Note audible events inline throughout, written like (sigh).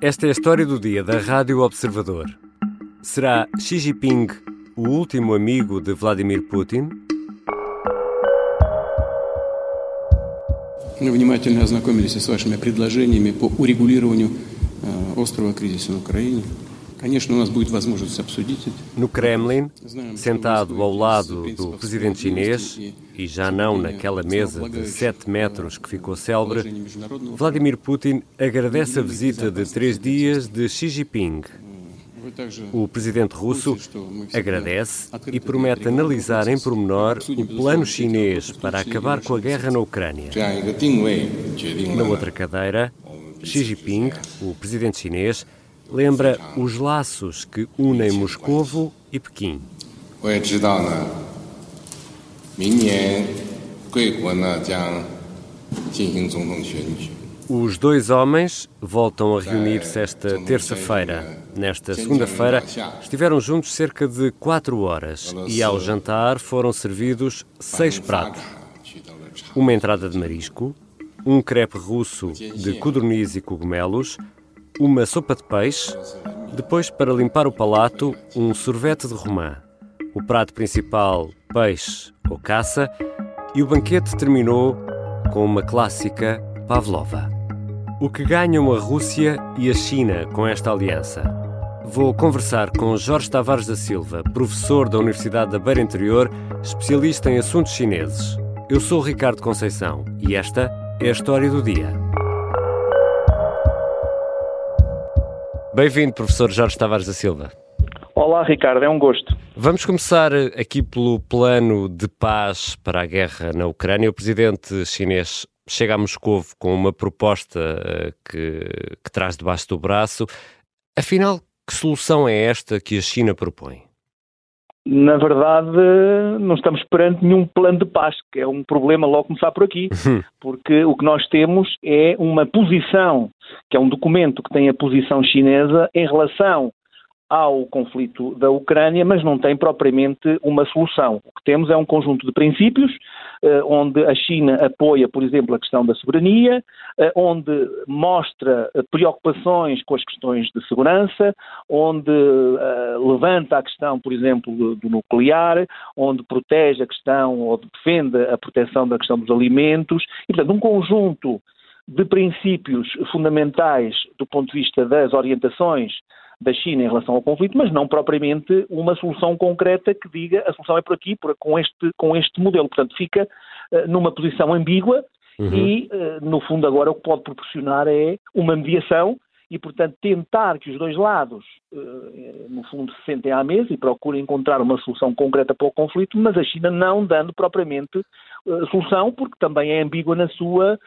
Esta é a história do dia da Rádio Observador. Será Xi Jinping o último amigo de Vladimir Putin? Мы внимательно ознакомились с вашими предложениями по урегулированию э, острого кризиса на Украине. No Kremlin, sentado ao lado do presidente chinês, e já não naquela mesa de 7 metros que ficou célebre, Vladimir Putin agradece a visita de três dias de Xi Jinping. O presidente russo agradece e promete analisar em pormenor o plano chinês para acabar com a guerra na Ucrânia. Na outra cadeira, Xi Jinping, o presidente chinês, lembra os laços que unem Moscovo e Pequim. Os dois homens voltam a reunir-se esta terça-feira. Nesta segunda-feira, estiveram juntos cerca de quatro horas e, ao jantar, foram servidos seis pratos: uma entrada de marisco, um crepe russo de codorniz e cogumelos, uma sopa de peixe, depois, para limpar o palato, um sorvete de romã. O prato principal, peixe ou caça, e o banquete terminou com uma clássica pavlova. O que ganham a Rússia e a China com esta aliança? Vou conversar com Jorge Tavares da Silva, professor da Universidade da Beira Interior, especialista em assuntos chineses. Eu sou Ricardo Conceição e esta é a história do dia. Bem-vindo, professor Jorge Tavares da Silva. Olá, Ricardo, é um gosto. Vamos começar aqui pelo plano de paz para a guerra na Ucrânia. O presidente chinês chega a Moscou com uma proposta eh, que, que traz debaixo do braço. Afinal, que solução é esta que a China propõe? Na verdade, não estamos perante nenhum plano de paz, que é um problema logo começar por aqui, porque o que nós temos é uma posição, que é um documento que tem a posição chinesa em relação ao conflito da Ucrânia, mas não tem propriamente uma solução. O que temos é um conjunto de princípios, eh, onde a China apoia, por exemplo, a questão da soberania, eh, onde mostra eh, preocupações com as questões de segurança, onde eh, levanta a questão, por exemplo, do, do nuclear, onde protege a questão ou defende a proteção da questão dos alimentos, e, portanto, um conjunto de princípios fundamentais do ponto de vista das orientações da China em relação ao conflito, mas não propriamente uma solução concreta que diga a solução é por aqui, por, com, este, com este modelo. Portanto, fica uh, numa posição ambígua uhum. e, uh, no fundo, agora o que pode proporcionar é uma mediação e, portanto, tentar que os dois lados, uh, no fundo, se sentem à mesa e procurem encontrar uma solução concreta para o conflito, mas a China não dando propriamente solução, porque também é ambígua na sua,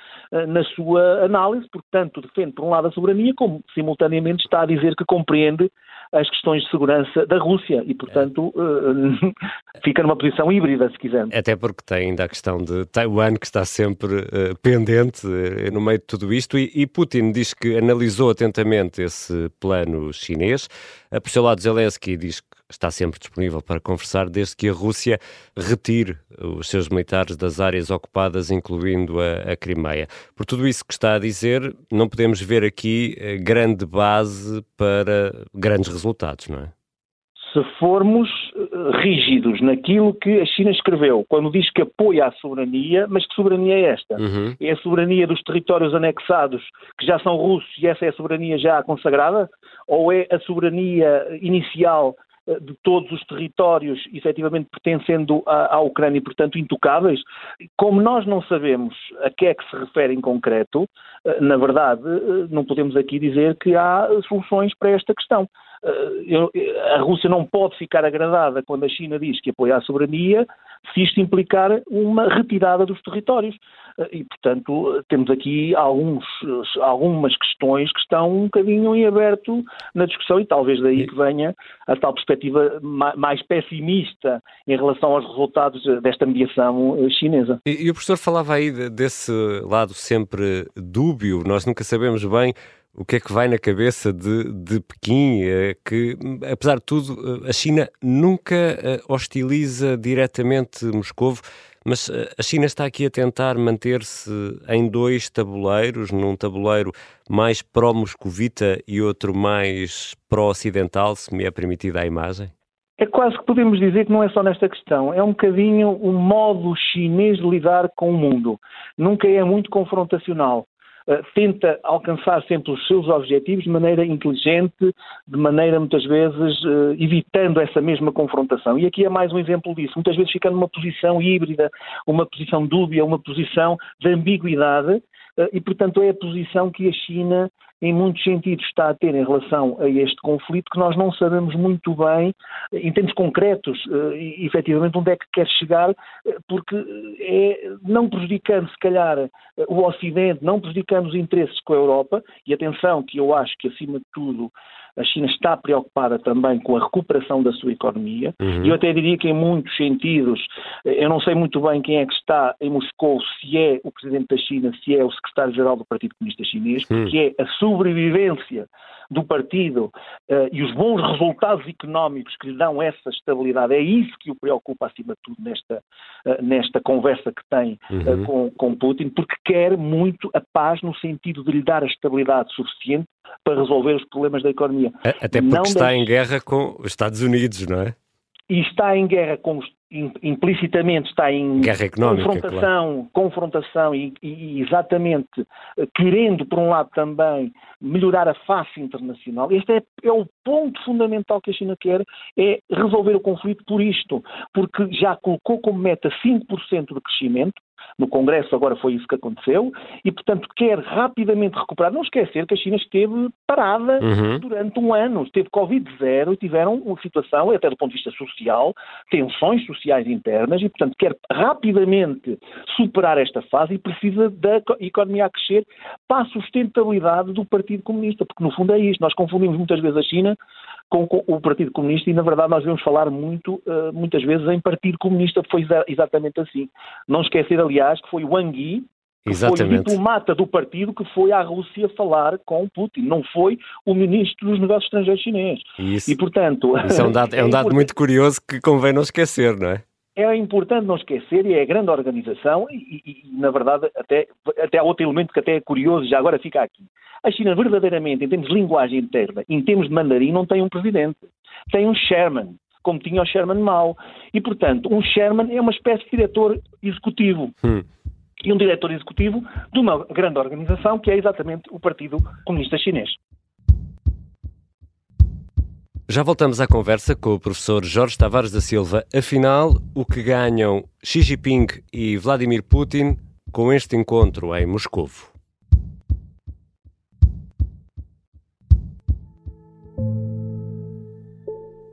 na sua análise, portanto, defende, por um lado, a soberania, como simultaneamente está a dizer que compreende as questões de segurança da Rússia e, portanto, é. (laughs) fica numa posição híbrida, se quisermos. Até porque tem ainda a questão de Taiwan, que está sempre uh, pendente uh, no meio de tudo isto, e, e, Putin diz que analisou atentamente esse plano chinês. Uh, por seu lado, Zelensky diz está sempre disponível para conversar, desde que a Rússia retire os seus militares das áreas ocupadas, incluindo a, a Crimeia. Por tudo isso que está a dizer, não podemos ver aqui grande base para grandes resultados, não é? Se formos rígidos naquilo que a China escreveu, quando diz que apoia a soberania, mas que soberania é esta? Uhum. É a soberania dos territórios anexados que já são russos e essa é a soberania já consagrada? Ou é a soberania inicial de todos os territórios efetivamente pertencendo à, à, Ucrânia e, portanto, intocáveis. Como nós não sabemos a que é que se refere em concreto, na verdade, não podemos aqui dizer que há soluções para esta questão. A Rússia não pode ficar agradada quando a China diz que apoia a soberania se isto implicar uma retirada dos territórios. E, portanto, temos aqui alguns, algumas questões que estão um bocadinho em aberto na discussão e talvez daí que venha a tal perspectiva mais pessimista em relação aos resultados desta mediação chinesa. E, e o professor falava aí desse lado sempre dúbio, nós nunca sabemos bem o que é que vai na cabeça de, de Pequim, que, apesar de tudo, a China nunca hostiliza diretamente Moscovo, Mas eh, a China está aqui a tentar manter-se em dois tabuleiros, num tabuleiro mais pró-moscovita e outro mais pró-ocidental, se me é permitida a imagem? É quase que podemos dizer que não é só nesta questão, é um bocadinho o modo chinês de lidar com o mundo. Nunca é muito confrontacional. Uh, tenta alcançar sempre os seus objetivos de maneira inteligente, de maneira muitas vezes uh, evitando essa mesma confrontação. E aqui é mais um exemplo disso. Muitas vezes fica numa posição híbrida, uma posição dúbia, uma posição de ambiguidade, e portanto é a posição que a China em muitos sentidos, está a ter em relação a este conflito que nós não sabemos muito bem, em termos concretos, eh, efetivamente, onde é que quer chegar, eh, porque é não prejudicando, se calhar, eh, o Ocidente, não prejudicando os interesses com a Europa, e atenção, que eu acho que, acima de tudo, a China está preocupada também com a recuperação da sua economia. Uhum. Eu até diria que, em muitos sentidos, eu não sei muito bem quem é que está em Moscou, se é o presidente da China, se é o secretário-geral do Partido Comunista Chinês, uhum. que é a sobrevivência do partido uh, e os bons resultados económicos que lhe dão essa estabilidade. É isso que o preocupa, acima de tudo, nesta, uh, nesta conversa que tem uh, uhum. com, com Putin, porque quer muito a paz no sentido de lhe dar a estabilidade suficiente para resolver os problemas da economia. Até porque não está deve... em guerra com os Estados Unidos, não é? E está em guerra com os implicitamente está em confrontação, claro. confrontação e, e, exatamente eh, querendo, por um lado, também melhorar a face internacional. Este é, é, o ponto fundamental que a China quer, é resolver o conflito por isto, porque já colocou como meta 5% de crescimento, no Congresso agora foi isso que aconteceu, e portanto quer rapidamente recuperar. Não esquecer que a China esteve parada uhum. durante um ano, esteve Covid-0 e tiveram uma situação, até do ponto de vista social, tensões sociais internas, e portanto quer rapidamente superar esta fase e precisa da economia a crescer para a sustentabilidade do Partido Comunista, porque no fundo é isto. Nós confundimos muitas vezes a China com, o Partido Comunista e, na verdade, nós devemos falar muito, uh, muitas vezes, em Partido Comunista, foi exatamente assim. Não esquecer, aliás, que foi o Wang Yi, que Exatamente. foi o diplomata do partido que foi à Rússia falar com Putin, não foi o ministro dos negócios estrangeiros chinês. Isso, e, portanto... Isso é um dado, é um (laughs) dado muito curioso que convém não esquecer, não é? É importante não esquecer, e é a grande organização, e, e, e, na verdade até, até há outro elemento que até é curioso, já agora fica aqui. A China verdadeiramente, em termos de linguagem interna, em termos de mandarim, não tem um presidente. Tem um chairman, como tinha o Sherman Mao. E, portanto, um chairman é uma espécie de diretor executivo. Hum. E um diretor executivo de uma grande organização que é exatamente o Partido Comunista Chinês. Já voltamos à conversa com o professor Jorge Tavares da Silva. Afinal, o que ganham Xi Jinping e Vladimir Putin com este encontro em Moscovo?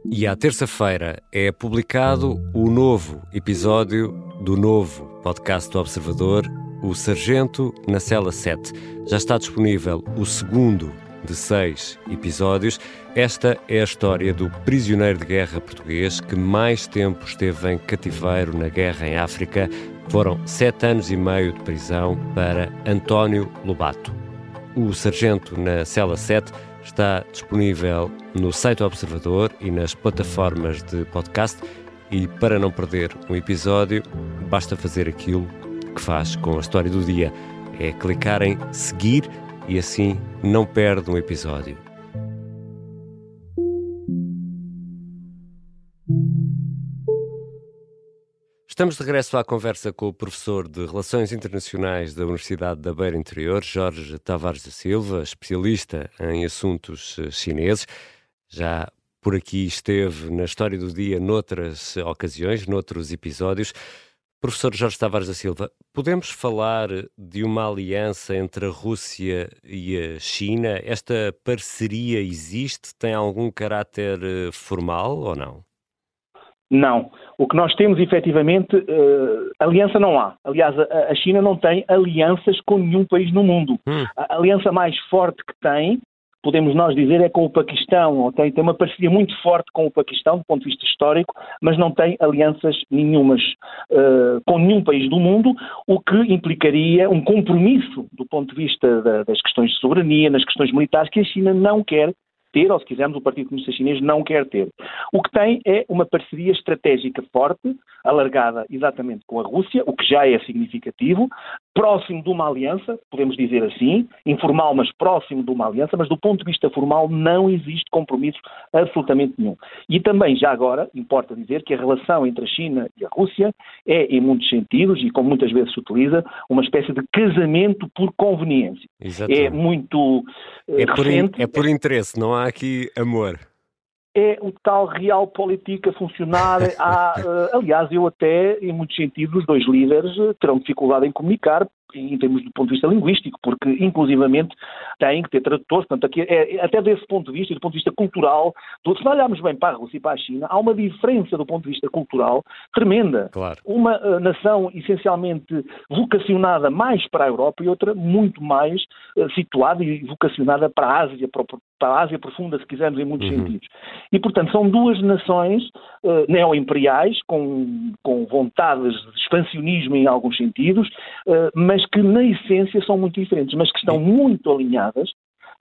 E à terça-feira é publicado o novo episódio do novo podcast do Observador, O Sargento na Cela 7. Já está disponível o segundo de seis episódios. Esta é a história do prisioneiro de guerra português que mais tempo esteve em cativeiro na guerra em África. Foram sete anos e meio de prisão para António Lobato. O Sargento na Cela 7 está disponível no site do Observador e nas plataformas de podcast. E para não perder um episódio, basta fazer aquilo que faz com a história do dia: é clicar em seguir e assim não perde um episódio. Estamos de regresso à conversa com o professor de Relações Internacionais da Universidade da Beira Interior, Jorge Tavares da Silva, especialista em assuntos eh, chineses. Já por aqui esteve na história do dia noutras ocasiões, noutros episódios. Professor Jorge Tavares da Silva, podemos falar de uma aliança entre a Rússia e a China? Esta parceria existe? Tem algum caráter eh, formal ou não? Não. O que nós temos, efetivamente, uh, aliança não há. Aliás, a, a, China não tem alianças com nenhum país no mundo. Hum. A aliança mais forte que tem podemos nós dizer, é com o Paquistão. Tem, tem uma parceria muito forte com o Paquistão, do ponto de vista histórico, mas não tem alianças nenhumas uh, com nenhum país do mundo, o que implicaria um compromisso do ponto de vista da, das questões de soberania, nas questões militares, que a China não quer ter, ou se quisermos, o Partido Comunista Chinês não quer ter. O que tem é uma parceria estratégica forte, alargada exatamente com a Rússia, o que já é significativo, próximo de uma aliança, podemos dizer assim, informal, mas próximo de uma aliança, mas do ponto de vista formal não existe compromisso absolutamente nenhum. E também, já agora, importa dizer que a relação entre a China e a Rússia é, em muitos sentidos, e como muitas vezes se utiliza, uma espécie de casamento por conveniência. Exatamente. É muito é por, in, é por interesse, não há aqui amor é o tal real política funcionar. (laughs) Há, uh, aliás, eu até, em muitos sentidos, os dois líderes terão dificuldade em comunicar, em termos do ponto de vista linguístico, porque inclusivamente têm que ter tradutores, portanto, aqui, é, é, até desse ponto de vista, do ponto de vista cultural, do, se olharmos bem para a Rússia e para a China, há uma diferença do ponto de vista cultural tremenda. Claro. Uma uh, nação essencialmente vocacionada mais para a Europa e outra muito mais uh, situada e vocacionada para a Ásia, para, para, a Ásia profunda, se quisermos, em muitos uhum. sentidos. E, portanto, são duas nações uh, neo-imperiais, com, com vontades de expansionismo em alguns sentidos, mas mas que na essência são muito diferentes, mas que estão muito alinhadas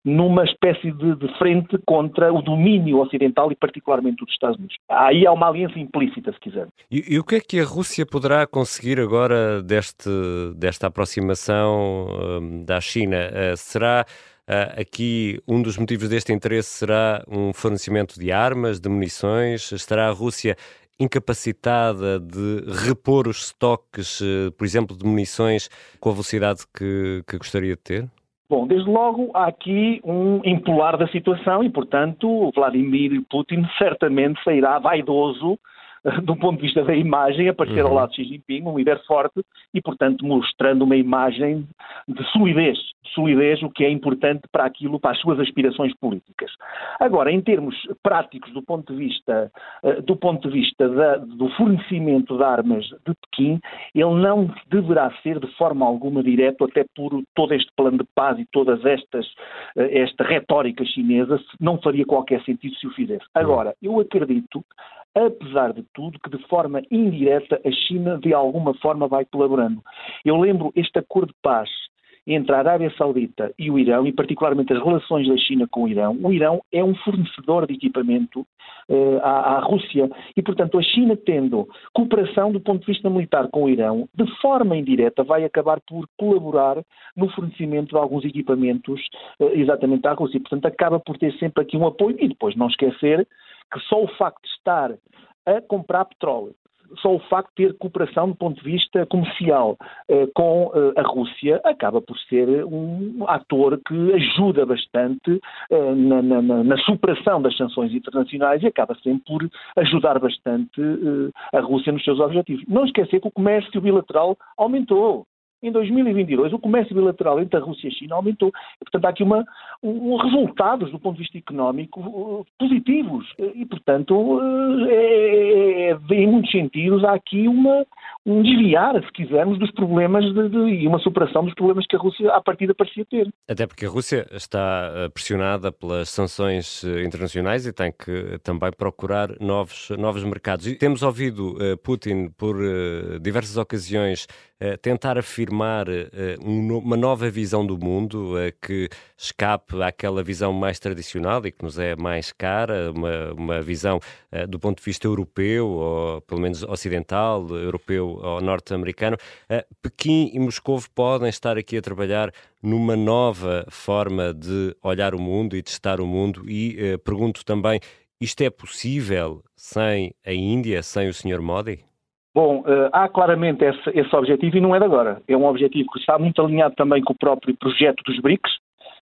numa espécie de, de, frente contra o domínio ocidental e particularmente dos Estados Unidos. Aí há uma aliança implícita, se quiser. E, e, o que é que a Rússia poderá conseguir agora deste, desta aproximação um, da China? Uh, será uh, aqui um dos motivos deste interesse será um fornecimento de armas, de munições? Estará a Rússia incapacitada de repor os estoques, eh, por exemplo, de munições com a velocidade que, que gostaria de ter? Bom, desde logo há aqui um impolar da situação e, portanto, Vladimir Putin certamente sairá vaidoso (laughs) do ponto de vista da imagem, aparecer uhum. ao lado de Xi Jinping, um líder forte e, portanto, mostrando uma imagem de solidez, de solidez, o que é importante para aquilo, para as suas aspirações políticas. Agora, em termos práticos, do ponto de vista, eh, do ponto de vista da, do fornecimento de armas de Pequim, ele não deverá ser de forma alguma direto, até por todo este plano de paz e todas estas, eh, esta retórica chinesa, não faria qualquer sentido se o fizesse. Agora, eu acredito apesar de tudo, que de forma indireta a China de alguma forma vai colaborando. Eu lembro este acordo de paz entre a Arábia Saudita e o Irão, e particularmente as relações da China com o Irão, o Irão é um fornecedor de equipamento uh, à, à, Rússia e, portanto, a China tendo cooperação do ponto de vista militar com o Irão, de forma indireta vai acabar por colaborar no fornecimento de alguns equipamentos uh, exatamente à Rússia. Portanto, acaba por ter sempre aqui um apoio e depois não esquecer que só o facto de estar a comprar petróleo, só o facto de ter cooperação do ponto de vista comercial eh, com eh, a Rússia acaba por ser um ator que ajuda bastante eh, na, na, na, superação das sanções internacionais e acaba sempre por ajudar bastante eh, a Rússia nos seus objetivos. Não esquecer que o comércio bilateral aumentou. Em 2022, o comércio bilateral entre a Rússia e a China aumentou. Portanto, há aqui uma, um, resultados do ponto de vista económico uh, positivos. E, portanto, uh, é, é, é, em muitos sentidos, há aqui uma, um desviar, se quisermos, dos problemas de, de, e uma superação dos problemas que a Rússia, à partida, parecia ter. Até porque a Rússia está uh, pressionada pelas sanções internacionais e tem que também procurar novos, novos mercados. E temos ouvido Putin, por diversas ocasiões, tentar afirmar uma nova visão do mundo que escape àquela visão mais tradicional e que nos é mais cara, uma, uma visão do ponto de vista europeu, ou pelo menos ocidental, europeu ou norte-americano. Pequim e Moscou podem estar aqui a trabalhar numa nova forma de olhar o mundo e de estar o mundo e pergunto também, isto é possível sem a Índia, sem o Sr. Modi? Bom, uh, há claramente esse, esse, objetivo e não é de agora. É um objetivo que está muito alinhado também com o próprio projeto dos BRICS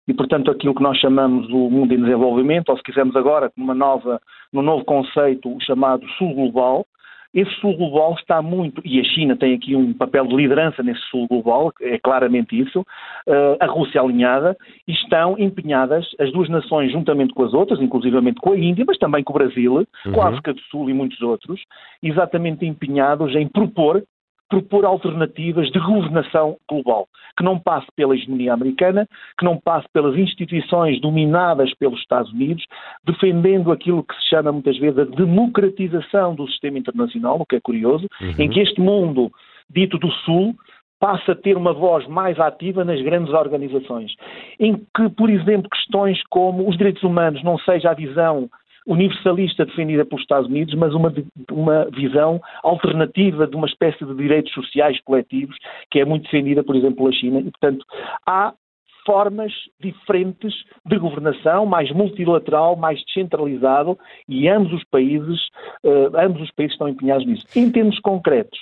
e, portanto, aquilo que nós chamamos o mundo em desenvolvimento, ou se quisermos agora, numa nova, num novo conceito, o chamado Sul Global, esse sul global está muito, e a China tem aqui um papel de liderança nesse sul global, é claramente isso, uh, a Rússia alinhada, e estão empenhadas as duas nações juntamente com as outras, inclusivamente com a Índia, mas também com o Brasil, uhum. com a África do Sul e muitos outros, exatamente empenhados em propor propor alternativas de governação global, que não passe pela hegemonia americana, que não passe pelas instituições dominadas pelos Estados Unidos, defendendo aquilo que se chama muitas vezes a democratização do sistema internacional, o que é curioso, uhum. em que este mundo dito do Sul passa a ter uma voz mais ativa nas grandes organizações, em que, por exemplo, questões como os direitos humanos não seja a visão universalista defendida pelos Estados Unidos, mas uma, uma visão alternativa de uma espécie de direitos sociais coletivos que é muito defendida, por exemplo, pela China. E, portanto, há formas diferentes de governação, mais multilateral, mais descentralizado, e ambos os países, uh, ambos os países estão empenhados nisso. Em termos concretos,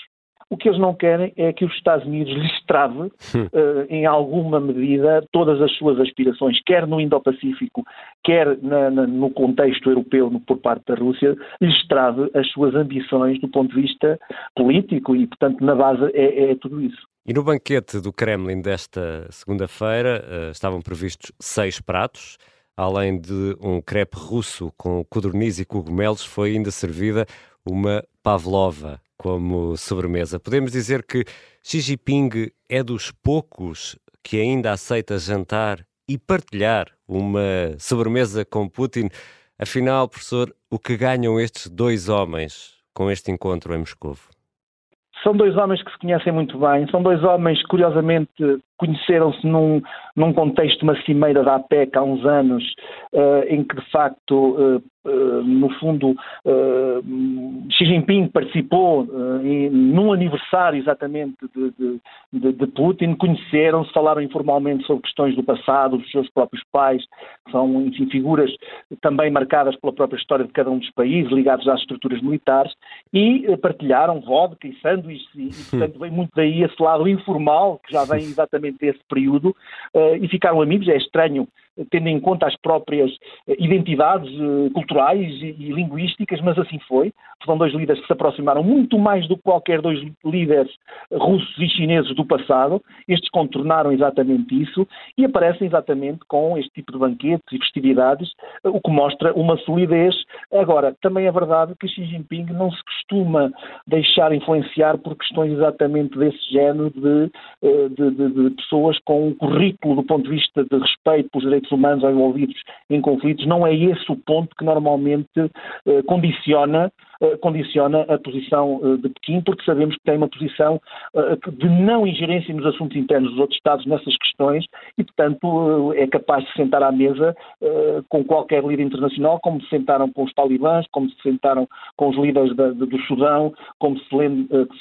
o que eles não querem é que os Estados Unidos (laughs) lhes trave, uh, em alguma medida, todas as suas aspirações, quer no Indo-Pacífico, quer na, na, no contexto europeu no, por parte da Rússia, lhes trave as suas ambições do ponto de vista político e, portanto, na base é, é tudo isso. E no banquete do Kremlin desta segunda-feira uh, estavam previstos seis pratos. Além de um crepe russo com codorniz e cogumelos, foi ainda servida uma pavlova como sobremesa. Podemos dizer que Xi Jinping é dos poucos que ainda aceita jantar e partilhar uma sobremesa com Putin. Afinal, professor, o que ganham estes dois homens com este encontro em Moscou? São dois homens que se conhecem muito bem, são dois homens curiosamente, conheceram-se num, num contexto de uma cimeira da APEC há uns anos, uh, em que, de facto, uh, uh, no fundo, Xi Jinping participou em, num aniversário exatamente de, de, de, Putin, conheceram-se, falaram informalmente sobre questões do passado, dos seus próprios pais, que são, enfim, figuras também marcadas pela própria história de cada um dos países, ligados às estruturas militares, e partilharam vodka e sanduíches, e, e portanto, vem muito daí esse lado informal, que já (laughs) vem exatamente desse período, uh, e ficaram amigos. É estranho tendo em conta as próprias eh, identidades eh, culturais e, linguísticas, mas assim foi. São dois líderes que se aproximaram muito mais do que qualquer dois líderes russos e chineses do passado. Estes contornaram exatamente isso e aparecem exatamente com este tipo de banquetes e festividades, eh, o que mostra uma solidez. Agora, também é verdade que Xi Jinping não se costuma deixar influenciar por questões exatamente desse género de, de, de, de pessoas com um currículo do ponto de vista de respeito pelos direitos direitos humanos ou envolvidos em conflitos, não é esse o ponto que normalmente eh, condiciona condiciona a posição eh, de Pequim, porque sabemos que tem uma posição eh, de não ingerência nos assuntos internos dos outros Estados nessas questões e, portanto, é capaz de sentar à mesa com qualquer líder internacional, como se sentaram com os talibãs, como se sentaram com os líderes da, do Sudão, como se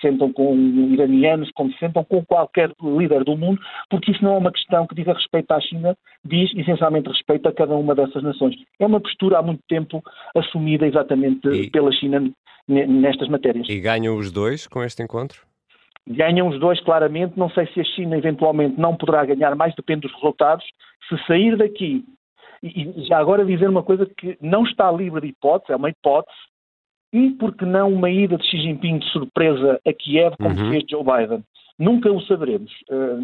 sentam com iranianos, como se sentam com qualquer líder do mundo, porque isso não é uma questão que diga respeito à China, diz essencialmente respeito a cada uma dessas nações. É uma postura há muito tempo assumida exatamente e... pela China nestas matérias. E ganham os dois com este encontro? Ganham os dois claramente. Não sei se a China eventualmente não poderá ganhar mais, depende dos resultados. Se sair daqui, e já agora dizer uma coisa que não está livre de hipótese, é uma hipótese, e porque não uma ida de Xi Jinping de surpresa a Kiev, como uhum. fez Joe Biden? Nunca o saberemos. Uh,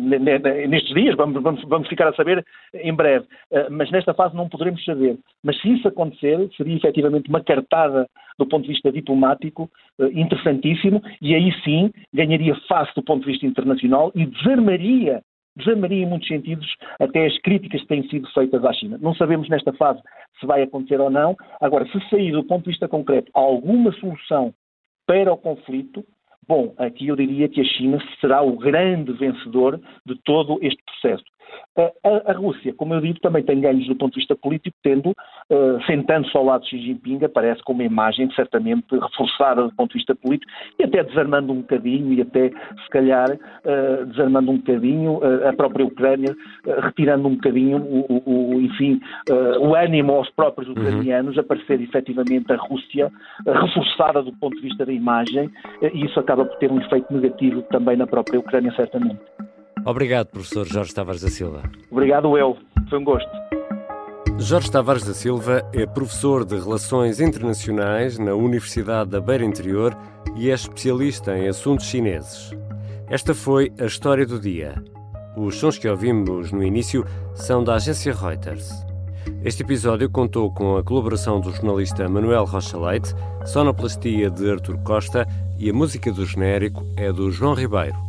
nestes dias, vamos, vamos, vamos, ficar a saber em breve, uh, mas nesta fase não poderemos saber. Mas se isso acontecer, seria efetivamente uma cartada do ponto de vista diplomático uh, interessantíssimo e aí sim ganharia face do ponto de vista internacional e desarmaria desarmaria em muitos sentidos até as críticas que têm sido feitas à China. Não sabemos nesta fase se vai acontecer ou não. Agora, se sair do ponto de vista concreto alguma solução para o conflito, Bom, aqui eu diria que a China será o grande vencedor de todo este processo. A, a, Rússia, como eu digo, também tem ganhos do ponto de vista político, tendo, uh, sentando-se ao lado de Xi Jinping, aparece com uma imagem certamente reforçada do ponto de vista político e até desarmando um bocadinho e até, se calhar, uh, desarmando um bocadinho uh, a própria Ucrânia, retirando um bocadinho, o, o enfim, o ânimo aos próprios uhum. ucranianos, uhum. aparecer efetivamente a Rússia reforçada do ponto de vista da imagem e isso acaba por ter um efeito negativo também na própria Ucrânia, certamente. Obrigado, professor Jorge Tavares da Silva. Obrigado, eu. Foi um gosto. Jorge Tavares da Silva é professor de Relações Internacionais na Universidade da Beira Interior e é especialista em assuntos chineses. Esta foi a história do dia. Os sons que ouvimos no início são da agência Reuters. Este episódio contou com a colaboração do jornalista Manuel Rocha Leite, sonoplastia de Artur Costa e a música do genérico é do João Ribeiro.